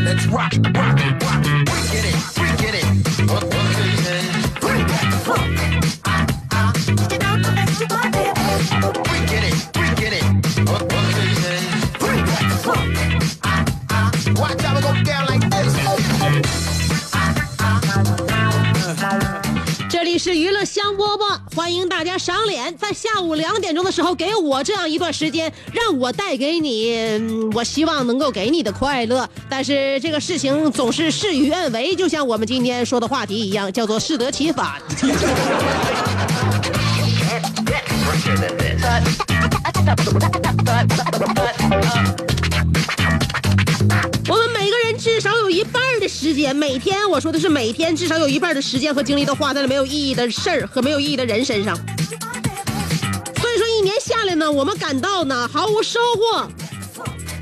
rock. Let's rock, rock, rock. We get it, we get it. Bring back the funk. We get it, we get it. Bring back the funk. Watch how it go down like this. 这里是娱乐香饽饽，欢迎大家赏脸，在下午两点钟的时候给我这样一段时间，让我带给你，我希望能够给你的快乐。但是这个事情总是事与愿违，就像我们今天说的话题一样，叫做适得其反。的时间，每天我说的是每天至少有一半的时间和精力都花在了没有意义的事儿和没有意义的人身上。所以说一年下来呢，我们感到呢毫无收获。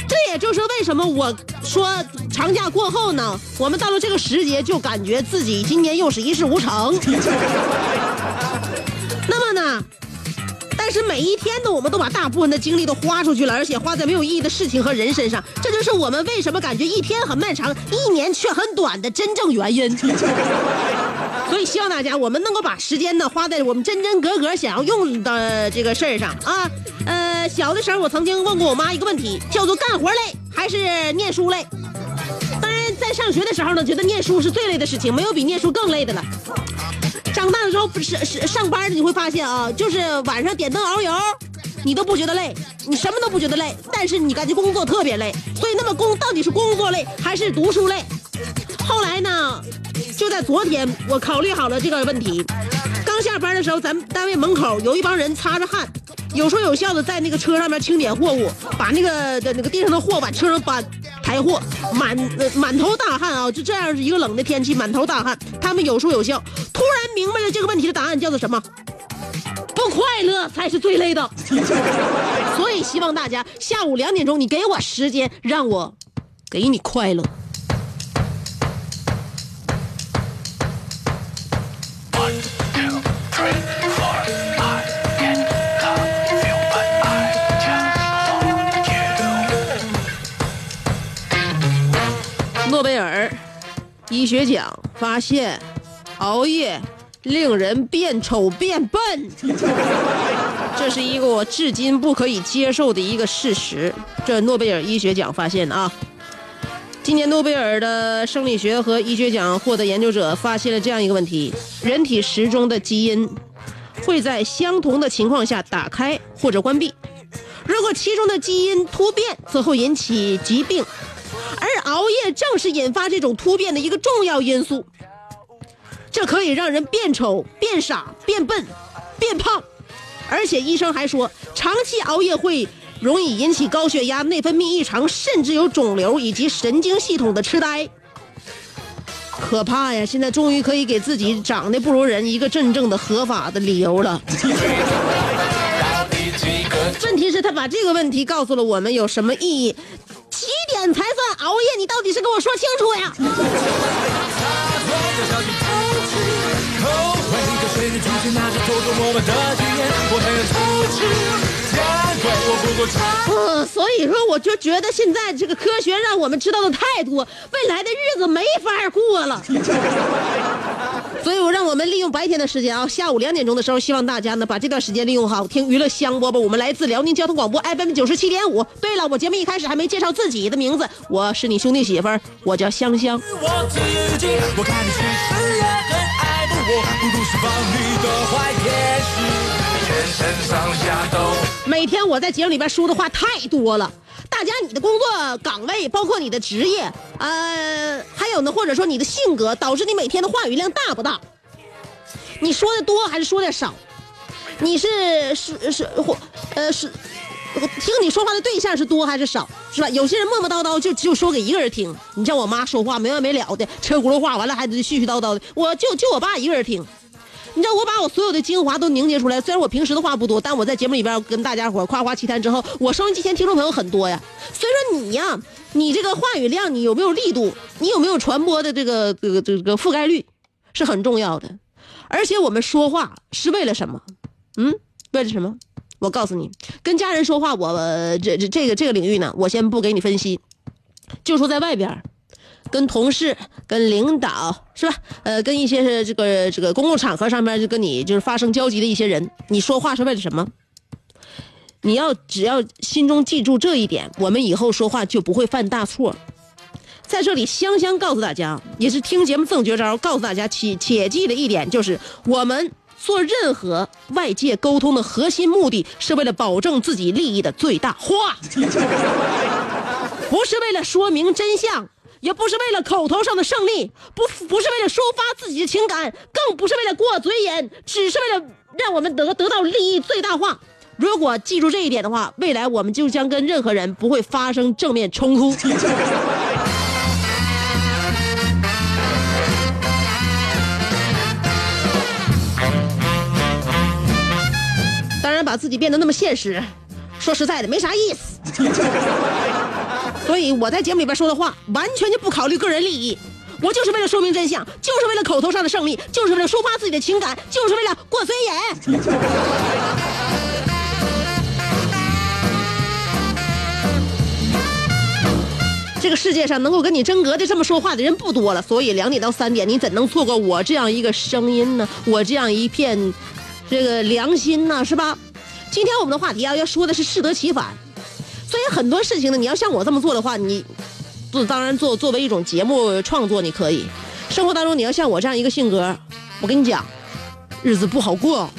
这也就是为什么我说长假过后呢，我们到了这个时节就感觉自己今年又是一事无成。那么呢？但是每一天呢，我们都把大部分的精力都花出去了，而且花在没有意义的事情和人身上，这就是我们为什么感觉一天很漫长，一年却很短的真正原因。所以希望大家，我们能够把时间呢花在我们真真格格想要用的这个事儿上啊。呃，小的时候我曾经问过我妈一个问题，叫做干活累还是念书累？当然，在上学的时候呢，觉得念书是最累的事情，没有比念书更累的了。长大的时候不是是上班，你会发现啊，就是晚上点灯熬油，你都不觉得累，你什么都不觉得累，但是你感觉工作特别累。所以，那么工到底是工作累还是读书累？后来呢，就在昨天，我考虑好了这个问题。刚下班的时候，咱们单位门口有一帮人擦着汗，有说有笑的在那个车上面清点货物，把那个的那个地上的货往车上搬，抬货，满呃满头大汗啊！就这样一个冷的天气，满头大汗，他们有说有笑。突然明白了这个问题的答案叫做什么？不快乐才是最累的。所以希望大家下午两点钟，你给我时间，让我给你快乐。诺贝尔医学奖发现，熬夜令人变丑变笨，这是一个我至今不可以接受的一个事实。这诺贝尔医学奖发现啊，今年诺贝尔的生理学和医学奖获得研究者发现了这样一个问题：人体时钟的基因会在相同的情况下打开或者关闭。如果其中的基因突变，则会引起疾病，而熬夜正是引发这种突变的一个重要因素。这可以让人变丑、变傻、变笨、变胖，而且医生还说，长期熬夜会容易引起高血压、内分泌异常，甚至有肿瘤以及神经系统的痴呆。可怕呀！现在终于可以给自己长得不如人一个真正的合法的理由了。问题是，他把这个问题告诉了我们有什么意义？几点才算熬夜？你到底是跟我说清楚呀！嗯，所以说我就觉得现在这个科学让我们知道的太多，未来的日子没法过了。所以我让我们利用白天的时间啊，下午两点钟的时候，希望大家呢把这段时间利用好，听娱乐香饽饽。我们来自辽宁交通广播 FM 九十七点五。对了，我节目一开始还没介绍自己的名字，我是你兄弟媳妇儿，我叫香香。我自己，我看爱慕我，不如释放你的坏天使，全身上下都。每天我在节目里边说的话太多了，你的工作岗位，包括你的职业，呃，还有呢，或者说你的性格，导致你每天的话语量大不大？你说的多还是说的少？你是是是或呃是，听你说话的对象是多还是少？是吧？有些人磨磨叨叨就就说给一个人听，你像我妈说话没完没了的，车轱辘话，完了还得絮絮叨叨的，我就就我爸一个人听。你知道我把我所有的精华都凝结出来，虽然我平时的话不多，但我在节目里边跟大家伙夸夸其谈之后，我收音机前听众朋友很多呀。所以说你呀，你这个话语量，你有没有力度，你有没有传播的这个这个这个覆盖率，是很重要的。而且我们说话是为了什么？嗯，为了什么？我告诉你，跟家人说话，我这这这个这个领域呢，我先不给你分析，就说在外边。跟同事、跟领导是吧？呃，跟一些是这个这个公共场合上面就跟你就是发生交集的一些人，你说话是为了什么？你要只要心中记住这一点，我们以后说话就不会犯大错。在这里，香香告诉大家，也是听节目赠绝招，告诉大家切切记的一点就是，我们做任何外界沟通的核心目的是为了保证自己利益的最大化，不是为了说明真相。也不是为了口头上的胜利，不不是为了抒发自己的情感，更不是为了过嘴瘾，只是为了让我们得得到利益最大化。如果记住这一点的话，未来我们就将跟任何人不会发生正面冲突。当然，把自己变得那么现实，说实在的，没啥意思。所以我在节目里边说的话，完全就不考虑个人利益，我就是为了说明真相，就是为了口头上的胜利，就是为了抒发自己的情感，就是为了过嘴瘾。这个世界上能够跟你真格的这么说话的人不多了，所以两点到三点，你怎能错过我这样一个声音呢？我这样一片这个良心呢？是吧？今天我们的话题啊，要说的是适得其反。所以很多事情呢，你要像我这么做的话，你，做当然做作为一种节目创作，你可以。生活当中你要像我这样一个性格，我跟你讲，日子不好过。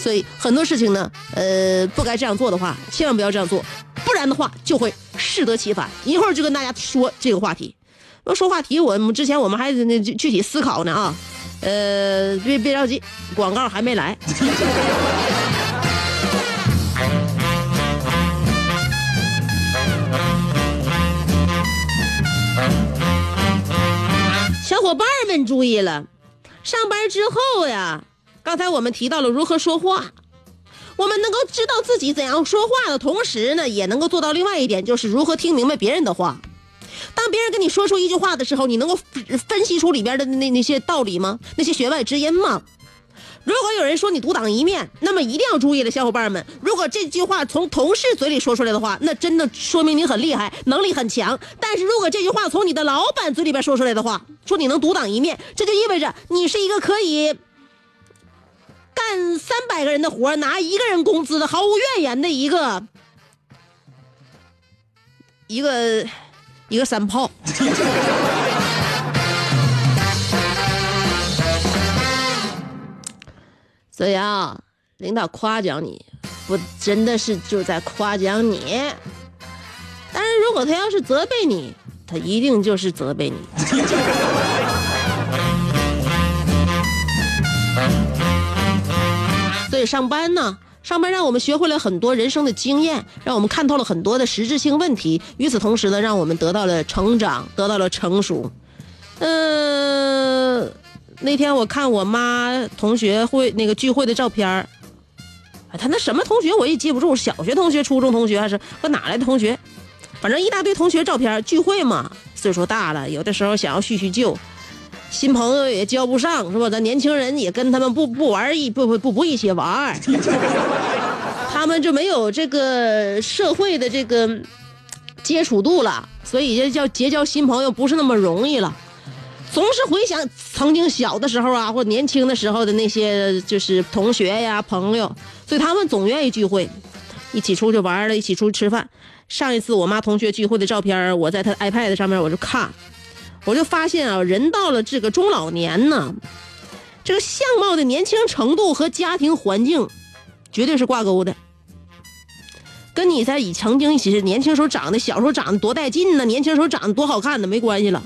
所以很多事情呢，呃，不该这样做的话，千万不要这样做，不然的话就会适得其反。一会儿就跟大家说这个话题。说话题，我们之前我们还那具体思考呢啊，呃，别别着急，广告还没来。小伙伴们注意了，上班之后呀，刚才我们提到了如何说话，我们能够知道自己怎样说话的同时呢，也能够做到另外一点，就是如何听明白别人的话。当别人跟你说出一句话的时候，你能够分析出里边的那那些道理吗？那些弦外之音吗？如果有人说你独当一面，那么一定要注意了，小伙伴们。如果这句话从同事嘴里说出来的话，那真的说明你很厉害，能力很强。但是如果这句话从你的老板嘴里边说出来的话，说你能独当一面，这就意味着你是一个可以干三百个人的活拿一个人工资的毫无怨言的一个一个一个三炮。子阳，领导夸奖你，不真的是就在夸奖你。但是如果他要是责备你，他一定就是责备你。所以上班呢，上班让我们学会了很多人生的经验，让我们看透了很多的实质性问题。与此同时呢，让我们得到了成长，得到了成熟。嗯。那天我看我妈同学会那个聚会的照片儿，他那什么同学我也记不住，小学同学、初中同学还是不哪来的同学，反正一大堆同学照片聚会嘛，岁数大了，有的时候想要叙叙旧，新朋友也交不上，是吧？咱年轻人也跟他们不不玩一不不不不一起玩，他们就没有这个社会的这个接触度了，所以就叫结交新朋友不是那么容易了。总是回想曾经小的时候啊，或年轻的时候的那些就是同学呀、朋友，所以他们总愿意聚会，一起出去玩了，一起出去吃饭。上一次我妈同学聚会的照片，我在她 iPad 上面我就看，我就发现啊，人到了这个中老年呢，这个相貌的年轻程度和家庭环境绝对是挂钩的。跟你在以曾经一起年轻时候长得、小时候长得多带劲呢，年轻时候长得多好看的没关系了。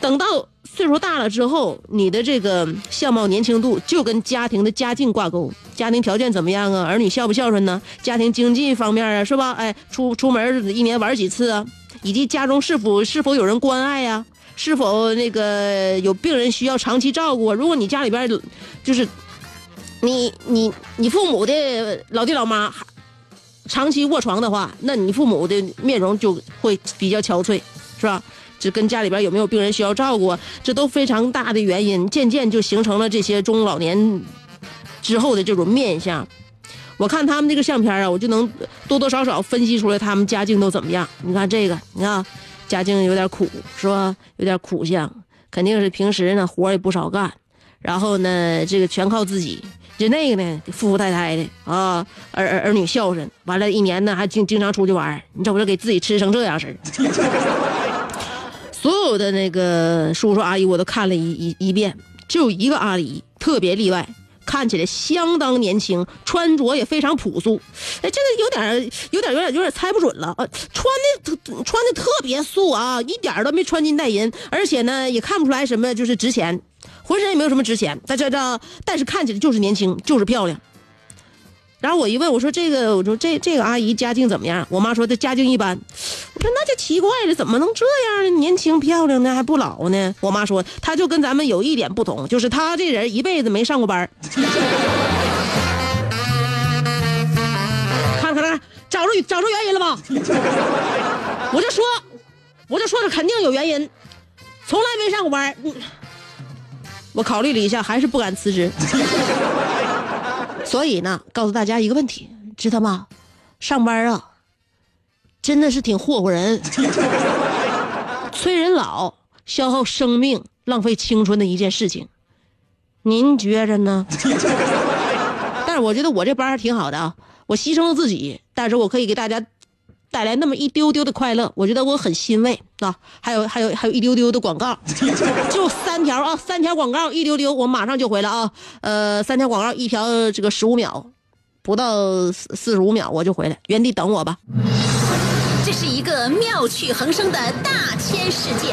等到岁数大了之后，你的这个相貌年轻度就跟家庭的家境挂钩，家庭条件怎么样啊？儿女孝不孝顺呢？家庭经济方面啊，是吧？哎，出出门一年玩几次啊？以及家中是否是否有人关爱呀、是否那个有病人需要长期照顾啊？如果你家里边就是你你你父母的老爹老妈长期 卧床的话，那你父母的面容就会比较憔悴，是吧？这跟家里边有没有病人需要照顾，这都非常大的原因，渐渐就形成了这些中老年之后的这种面相。我看他们这个相片啊，我就能多多少少分析出来他们家境都怎么样。你看这个，你看家境有点苦，是吧？有点苦相，肯定是平时呢活也不少干，然后呢这个全靠自己。就那个呢，富富太太的啊，儿儿儿女孝顺，完了，一年呢还经经常出去玩儿你瞅瞅，给自己吃成这样式儿。所有的那个叔叔阿姨我都看了一一一遍，只有一个阿姨特别例外，看起来相当年轻，穿着也非常朴素。哎，这个有点有点有点有点猜不准了。呃，穿的穿的特别素啊，一点都没穿金戴银，而且呢也看不出来什么就是值钱，浑身也没有什么值钱。但这这但是看起来就是年轻，就是漂亮。然后我一问，我说这个，我说这这个阿姨家境怎么样？我妈说她家境一般。我说那就奇怪了，怎么能这样呢？年轻漂亮呢，还不老呢？我妈说她就跟咱们有一点不同，就是她这人一辈子没上过班 看看看，找着找着原因了吧？我就说，我就说这肯定有原因，从来没上过班。我考虑了一下，还是不敢辞职。所以呢，告诉大家一个问题，知道吗？上班啊，真的是挺霍霍人，催人老，消耗生命，浪费青春的一件事情。您觉着呢？但是我觉得我这班还挺好的啊，我牺牲了自己，但是我可以给大家带来那么一丢丢的快乐，我觉得我很欣慰啊。还有还有还有一丢丢的广告，就三条啊，三条广告一丢丢，我马上就回来啊。呃，三条广告，一条这个十五秒，不到四四十五秒我就回来，原地等我吧。这是一个妙趣横生的大千世界。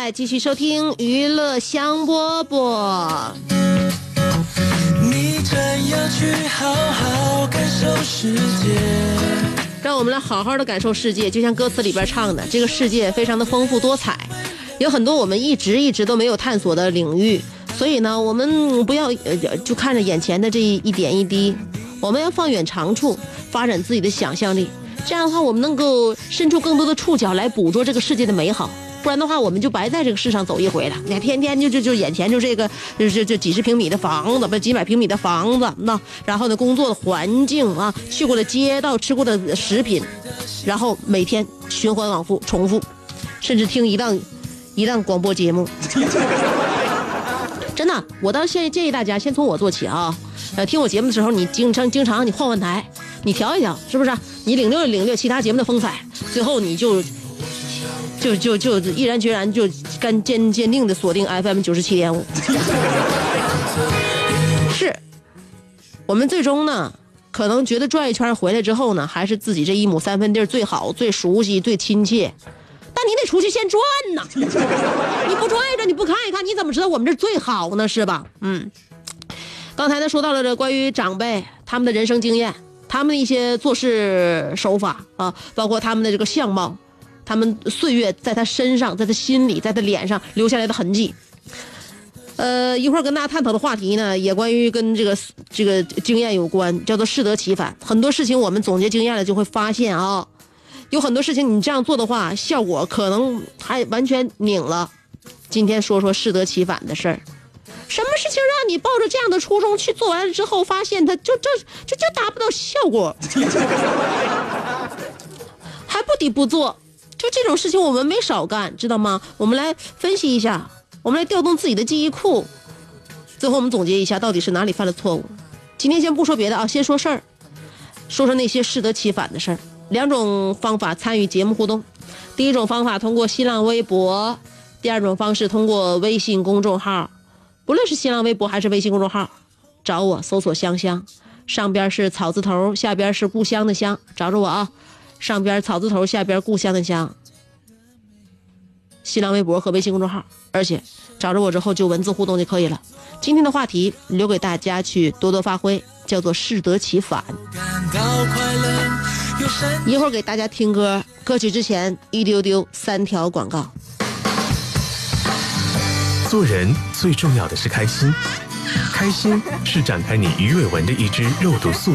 来，继续收听娱乐香饽饽。你真要去好好感受世界。让我们来好好的感受世界，就像歌词里边唱的，这个世界非常的丰富多彩，有很多我们一直一直都没有探索的领域。所以呢，我们不要呃就看着眼前的这一点一滴，我们要放远长处，发展自己的想象力。这样的话，我们能够伸出更多的触角来捕捉这个世界的美好。不然的话，我们就白在这个世上走一回了。你看，天天就就就眼前就这个，就就就几十平米的房子，不几百平米的房子，那然后呢，工作的环境啊，去过的街道，吃过的食品，然后每天循环往复，重复，甚至听一档一档广播节目。真的，我倒现建议大家先从我做起啊。呃，听我节目的时候，你经常经常你换换台，你调一调，是不是？你领略领略其他节目的风采，最后你就就就就毅然决然就干坚坚定的锁定 FM 九十七点五。是，我们最终呢，可能觉得转一圈回来之后呢，还是自己这一亩三分地儿最好、最熟悉、最亲切。但你得出去先转呐，你不转一转，你不看一看，你怎么知道我们这儿最好呢？是吧？嗯。刚才呢说到了这关于长辈他们的人生经验，他们的一些做事手法啊，包括他们的这个相貌，他们岁月在他身上、在他心里、在他脸上留下来的痕迹。呃，一会儿跟大家探讨的话题呢，也关于跟这个这个经验有关，叫做适得其反。很多事情我们总结经验了，就会发现啊，有很多事情你这样做的话，效果可能还完全拧了。今天说说适得其反的事儿。什么事情让你抱着这样的初衷去做完了之后，发现它就就就就达不到效果，还不得不做？就这种事情我们没少干，知道吗？我们来分析一下，我们来调动自己的记忆库，最后我们总结一下到底是哪里犯了错误。今天先不说别的啊，先说事儿，说说那些适得其反的事儿。两种方法参与节目互动，第一种方法通过新浪微博，第二种方式通过微信公众号。不论是新浪微博还是微信公众号，找我搜索“香香”，上边是草字头，下边是故乡的乡，找着我啊！上边草字头，下边故乡的乡。新浪微博和微信公众号，而且找着我之后就文字互动就可以了。今天的话题留给大家去多多发挥，叫做适得其反。一会儿给大家听歌，歌曲之前一丢丢三条广告。做人最重要的是开心，开心是展开你鱼尾纹的一支肉毒素，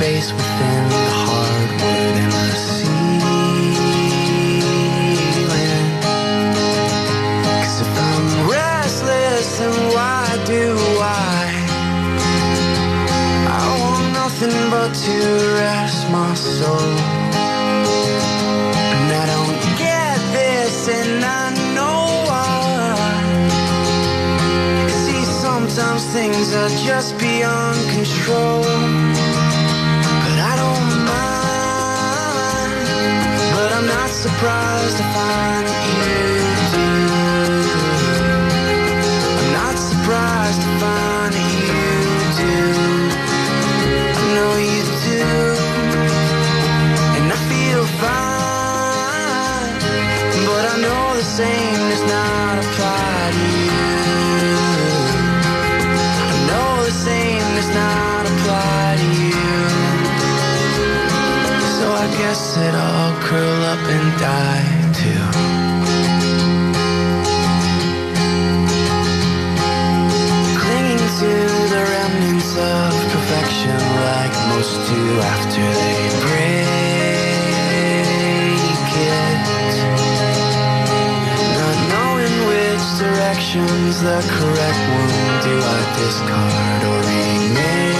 headspace within the hardwood and the ceiling. Cause if I'm restless, then why do I? I want nothing but to rest my soul. And I don't get this, and I know why. See, sometimes things are just beyond control. Surprised to find you guess that I'll curl up and die too. Clinging to the remnants of perfection like most do after they break it. Not knowing which direction's the correct one, do I discard or remake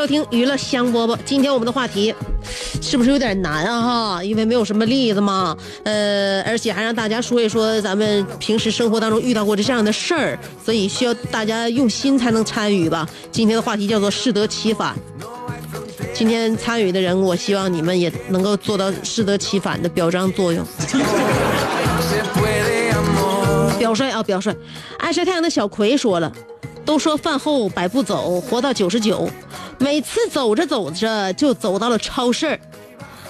收听娱乐香饽饽。今天我们的话题是不是有点难啊？哈，因为没有什么例子嘛。呃，而且还让大家说一说咱们平时生活当中遇到过这样的事儿，所以需要大家用心才能参与吧。今天的话题叫做适得其反。今天参与的人，我希望你们也能够做到适得其反的表彰作用。表率啊，表率！爱晒太阳的小葵说了，都说饭后百步走，活到九十九。每次走着走着就走到了超市，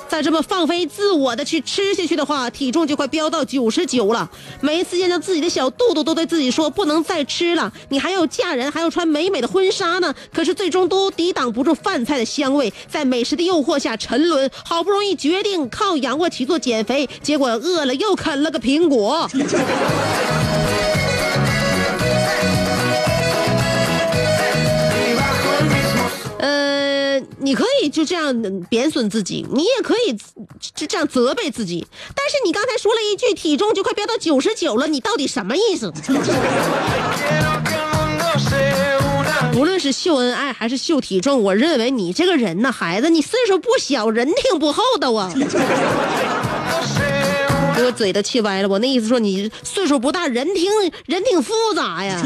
再这么放飞自我的去吃下去的话，体重就快飙到九十九了。每一次见到自己的小肚肚，都对自己说不能再吃了，你还要嫁人，还要穿美美的婚纱呢。可是最终都抵挡不住饭菜的香味，在美食的诱惑下沉沦。好不容易决定靠仰卧起坐减肥，结果饿了又啃了个苹果。你可以就这样贬损自己，你也可以就这样责备自己。但是你刚才说了一句体重就快飙到九十九了，你到底什么意思？无论是秀恩爱还是秀体重，我认为你这个人呢，孩子，你岁数不小，人挺不厚道啊。给 我嘴都气歪了，我那意思说你岁数不大，人挺人挺复杂呀。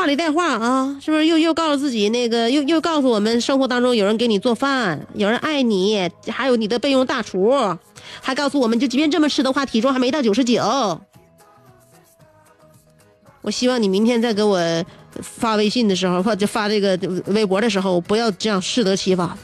话里带话啊，是不是又又告诉自己那个又又告诉我们生活当中有人给你做饭，有人爱你，还有你的备用大厨，还告诉我们就即便这么吃的话，体重还没到九十九。我希望你明天再给我发微信的时候，或者发这个微博的时候，不要这样适得其反。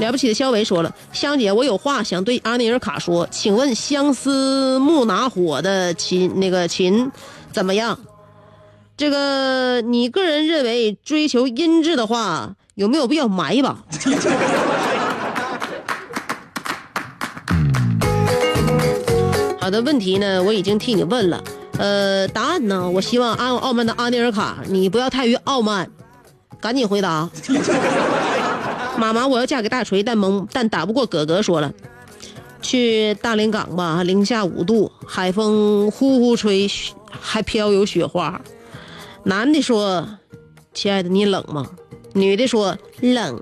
了不起的肖维说了，香姐，我有话想对阿尼尔卡说，请问相思木拿火的琴那个琴怎么样？这个你个人认为追求音质的话，有没有必要买一把？好的，问题呢，我已经替你问了。呃，答案呢，我希望阿傲慢的阿尼尔卡，你不要太于傲慢，赶紧回答。妈妈，我要嫁给大锤，但蒙但打不过哥哥。说了，去大连港吧，零下五度，海风呼呼吹，还飘有雪花。男的说：“亲爱的，你冷吗？”女的说：“冷。”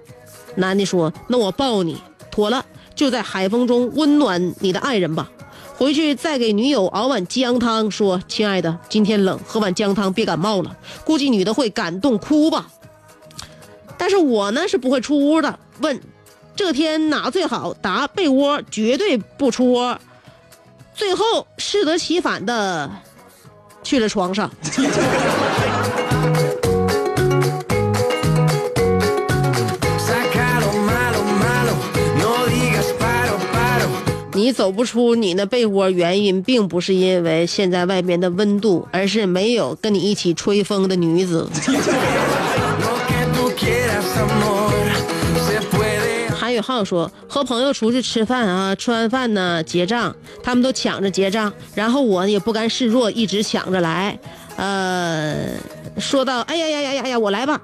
男的说：“那我抱你。”妥了，就在海风中温暖你的爱人吧。回去再给女友熬碗姜汤，说：“亲爱的，今天冷，喝碗姜汤别感冒了。”估计女的会感动哭吧。但是我呢是不会出屋的。问，这天哪最好？答，被窝绝对不出窝。最后适得其反的去了床上。你走不出你那被窝，原因并不是因为现在外面的温度，而是没有跟你一起吹风的女子。韩宇浩说，和朋友出去吃饭啊，吃完饭呢结账，他们都抢着结账，然后我也不甘示弱，一直抢着来。呃，说到，哎呀呀呀呀呀，我来吧。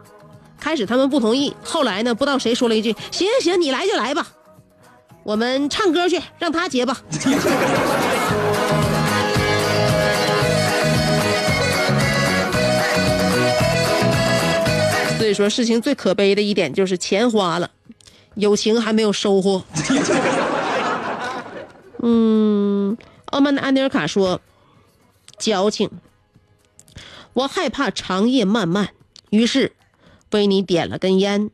开始他们不同意，后来呢，不知道谁说了一句，行行行，你来就来吧，我们唱歌去，让他结吧。说，事情最可悲的一点就是钱花了，友情还没有收获。嗯，傲慢的安尼尔卡说：“矫情，我害怕长夜漫漫，于是为你点了根烟。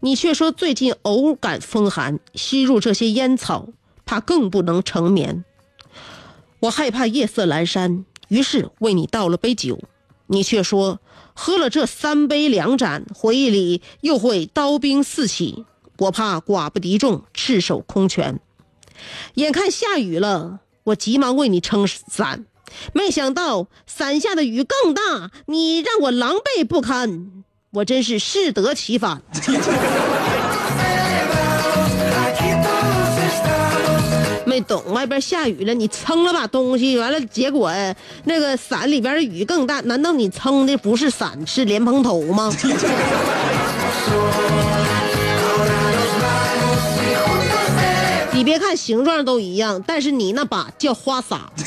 你却说最近偶感风寒，吸入这些烟草，怕更不能成眠。我害怕夜色阑珊，于是为你倒了杯酒。你却说喝了这三杯两盏，回忆里又会刀兵四起。我怕寡不敌众，赤手空拳。眼看下雨了，我急忙为你撑伞，没想到伞下的雨更大，你让我狼狈不堪，我真是适得其反。没懂，外边下雨了，你撑了把东西，完了结果那个伞里边的雨更大，难道你撑的不是伞，是莲蓬头吗？你别看形状都一样，但是你那把叫花洒。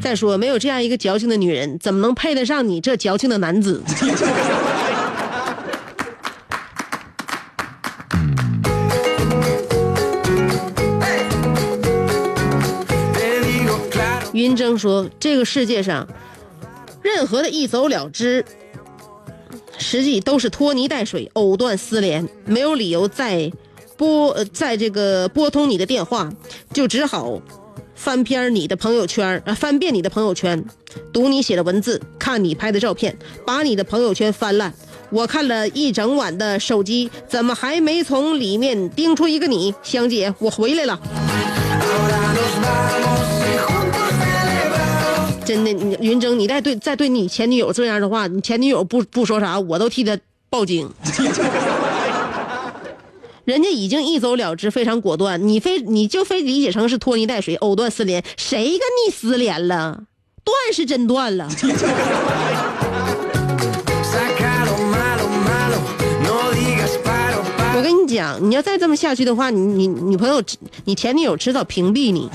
再说，没有这样一个矫情的女人，怎么能配得上你这矫情的男子？云峥说：“这个世界上，任何的一走了之，实际都是拖泥带水、藕断丝连，没有理由再拨呃在这个拨通你的电话，就只好翻篇你的朋友圈，啊，翻遍你的朋友圈，读你写的文字，看你拍的照片，把你的朋友圈翻烂。我看了一整晚的手机，怎么还没从里面盯出一个你？香姐，我回来了。”真的，你云峥，你再对再对你前女友这样的话，你前女友不不说啥，我都替她报警。人家已经一走了之，非常果断，你非你就非理解成是拖泥带水、藕断丝连，谁跟你丝连了？断是真断了。我跟你讲，你要再这么下去的话，你你女朋友、你前女友迟早屏蔽你。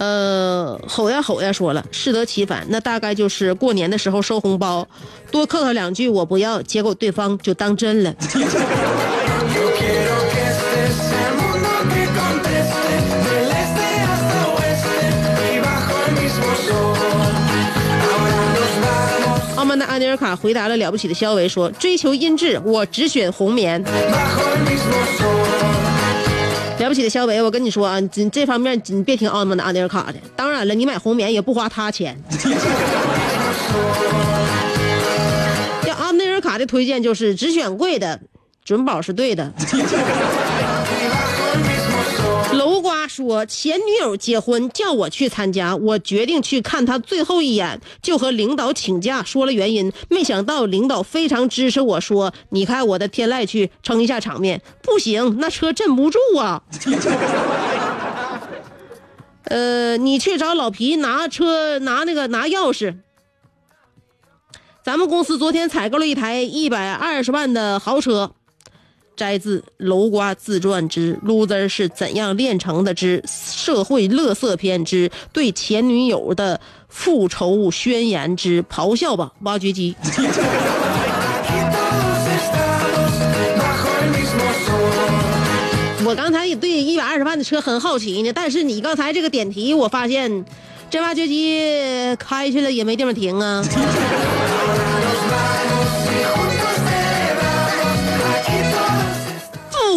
呃，吼呀吼呀说了，适得其反，那大概就是过年的时候收红包，多客套两句我不要，结果对方就当真了。Yo quiero que este sea el mundo que conteste del este hasta oeste y bajo el mismo sol. Ahora nos vamos 傲慢的安尼尔卡回答了了不起的肖维说：“追求音质，我只选红棉。不起的小伟，我跟你说啊，你这方面你别听奥特曼的安尼尔卡的。当然了，你买红棉也不花他钱。要阿内尔卡的推荐就是只选贵的，准保是对的。说，前女友结婚叫我去参加，我决定去看她最后一眼，就和领导请假说了原因。没想到领导非常支持我说：“你开我的天籁去撑一下场面。”不行，那车镇不住啊。呃，你去找老皮拿车拿那个拿钥匙。咱们公司昨天采购了一台一百二十万的豪车。摘自楼瓜自传之《loser 是怎样炼成的之社会乐色篇之对前女友的复仇宣言之咆哮吧挖掘机》。我刚才也对一百二十万的车很好奇呢，但是你刚才这个点题，我发现这挖掘机开去了也没地方停啊。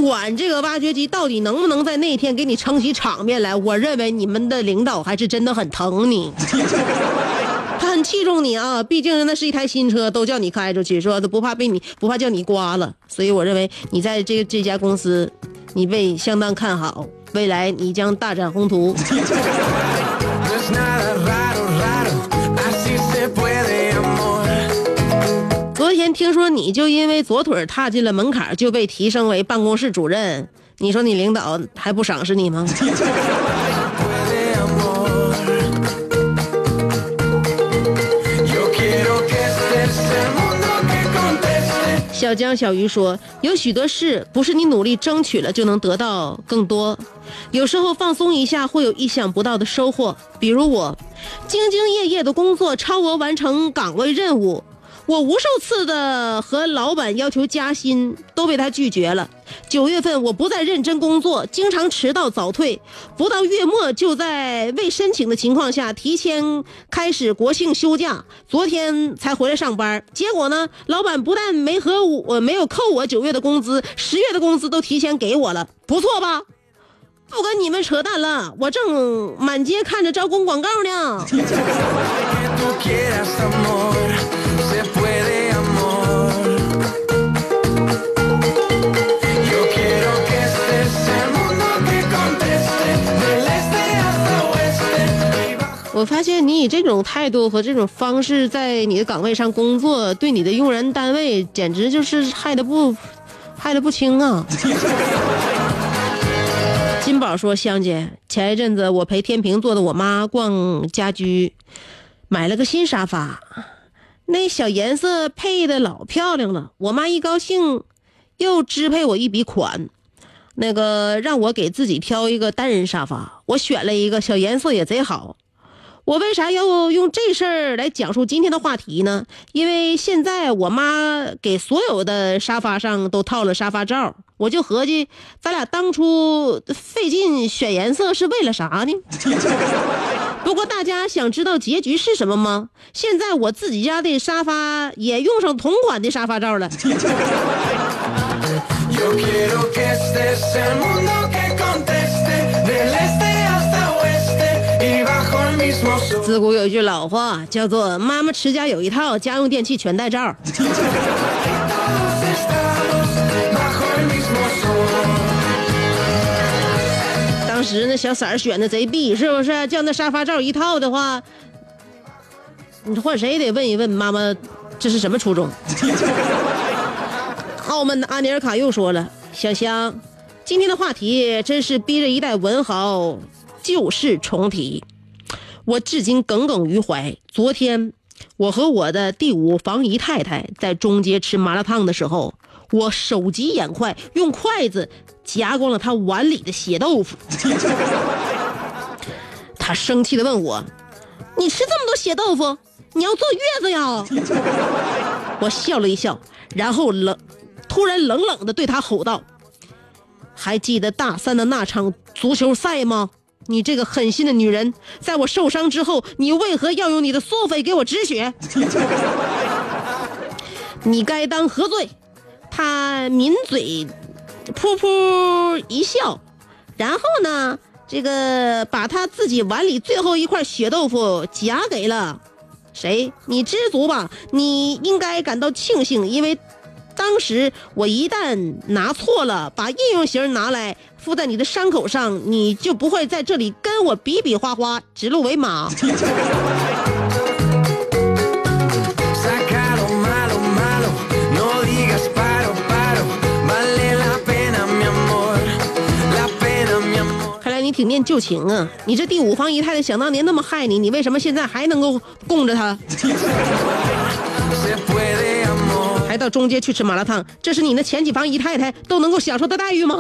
管这个挖掘机到底能不能在那天给你撑起场面来，我认为你们的领导还是真的很疼你，他 很器重你啊。毕竟那是一台新车，都叫你开出去，说都不怕被你不怕叫你刮了。所以我认为你在这这家公司，你被相当看好，未来你将大展宏图。听说你就因为左腿踏进了门槛就被提升为办公室主任，你说你领导还不赏识你吗？小江小鱼说：“有许多事不是你努力争取了就能得到更多，有时候放松一下会有意想不到的收获。比如我，兢兢业业的工作，超额完成岗位任务，我无数次的和老板要求加薪，都被他拒绝了。九月份我不再认真工作，经常迟到早退，不到月末就在未申请的情况下提前开始国庆休假，昨天才回来上班。结果呢，老板不但没和我没有扣我九月的工资，十月的工资都提前给我了，不错吧？不跟你们扯淡了，我正满街看着招工广告呢。我发现你以这种态度和这种方式在你的岗位上工作，对你的用人单位简直就是害得不害得不轻啊！金宝说：“香姐，前一阵子我陪天平座的我妈逛家居，买了个新沙发，那小颜色配的老漂亮了。我妈一高兴，又支配我一笔款，那个让我给自己挑一个单人沙发。我选了一个小颜色也贼好。我为啥要用这事儿来讲述今天的话题呢？因为现在我妈给所有的沙发上都套了沙发罩，我就合计，咱俩当初费劲选颜色是为了啥呢？不过大家想知道结局是什么吗？现在我自己家的沙发也用上同款的沙发罩了。自古有一句老话，叫做“妈妈持家有一套，家用电器全带罩”。当时那小色儿选的贼逼，是不是？叫那沙发罩一套的话，你换谁也得问一问妈妈，这是什么初衷？澳门的阿尼尔卡又说了：“小香，今天的话题真是逼着一代文豪旧事重提，我至今耿耿于怀。昨天，我和我的第五房姨太太在中街吃麻辣烫的时候，我手疾眼快，用筷子夹光了她碗里的血豆腐。她生气的问我：“你吃这么多血豆腐，你要坐月子呀？”我笑了一笑，然后冷，突然冷冷的对她吼道：“还记得大三的那场足球赛吗？你这个狠心的女人，在我受伤之后，你为何要用你的缩匪给我止血？你该当何罪？”他抿嘴，噗噗一笑，然后呢，这个把他自己碗里最后一块血豆腐夹给了谁？你知足吧，你应该感到庆幸，因为当时我一旦拿错了，把应用型拿来敷在你的伤口上，你就不会在这里跟我比比划划，指鹿为马。看来你挺念旧情啊！你这第五房姨太太想当年那么害你，你为什么现在还能够供着她？来到中街去吃麻辣烫这是你那前几房姨太太都能够享受的待遇吗？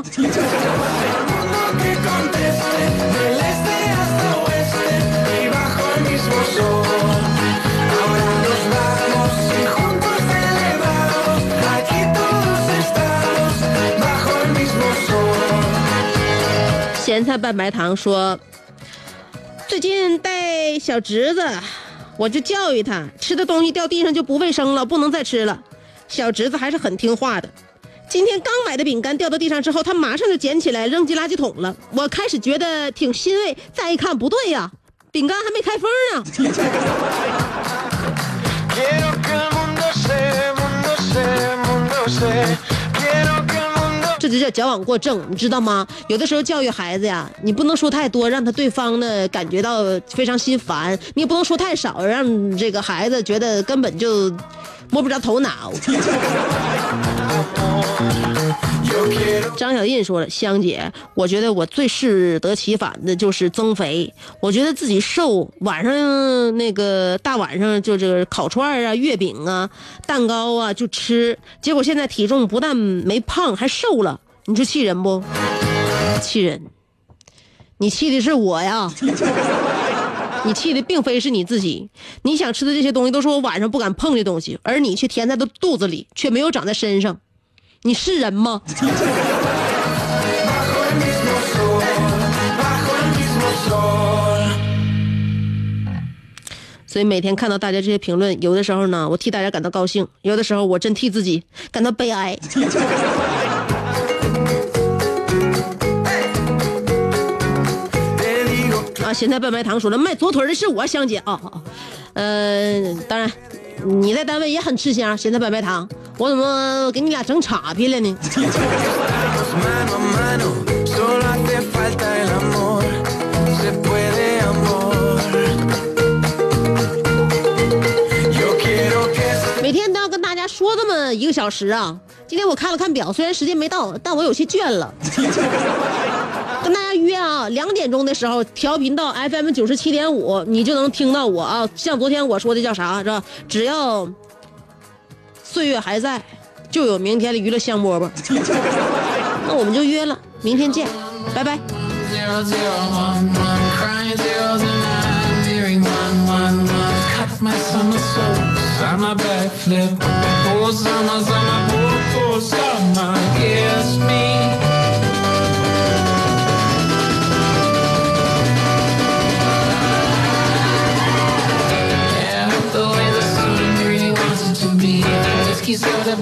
咸菜拌白糖说最近带小侄子我就教育他吃的东西掉地上就不卫生了不能再吃了。小侄子还是很听话的。今天刚买的饼干掉到地上之后，他马上就捡起来扔进垃圾桶了。我开始觉得挺欣慰，再一看不对呀，饼干还没开封呢。这就叫矫枉过正，你知道吗？有的时候教育孩子呀，你不能说太多，让他对方呢感觉到非常心烦；你也不能说太少，让这个孩子觉得根本就摸不着头脑。张小印说了：“香姐，我觉得我最适得其反的就是增肥。我觉得自己瘦，晚上那个大晚上就这个烤串啊、月饼啊、蛋糕啊就吃，结果现在体重不但没胖，还瘦了。你说气人不？气人！你气的是我呀！你气的并非是你自己，你想吃的这些东西都是我晚上不敢碰的东西，而你却填在都肚子里，却没有长在身上。你是人吗？” 所以每天看到大家这些评论，有的时候呢，我替大家感到高兴；有的时候我真替自己感到悲哀。啊，咸菜拌白糖说了，卖左腿的是我，香姐啊啊，啊呃，当然，你在单位也很吃香，咸菜拌白糖，我怎么给你俩整岔劈了呢？每天都要跟大家说这么一个小时啊！今天我看了看表，虽然时间没到，但我有些倦了。约啊，两点钟的时候调频到 FM 九十七点五，你就能听到我啊。像昨天我说的叫啥是吧？只要岁月还在，就有明天的娱乐香饽饽。那我们就约了，明天见，拜拜。zero zero one one crying zeros and nine hearing one one one cut my somersaults on my backflip poor summer summer poor poor summer kiss me Excuse me.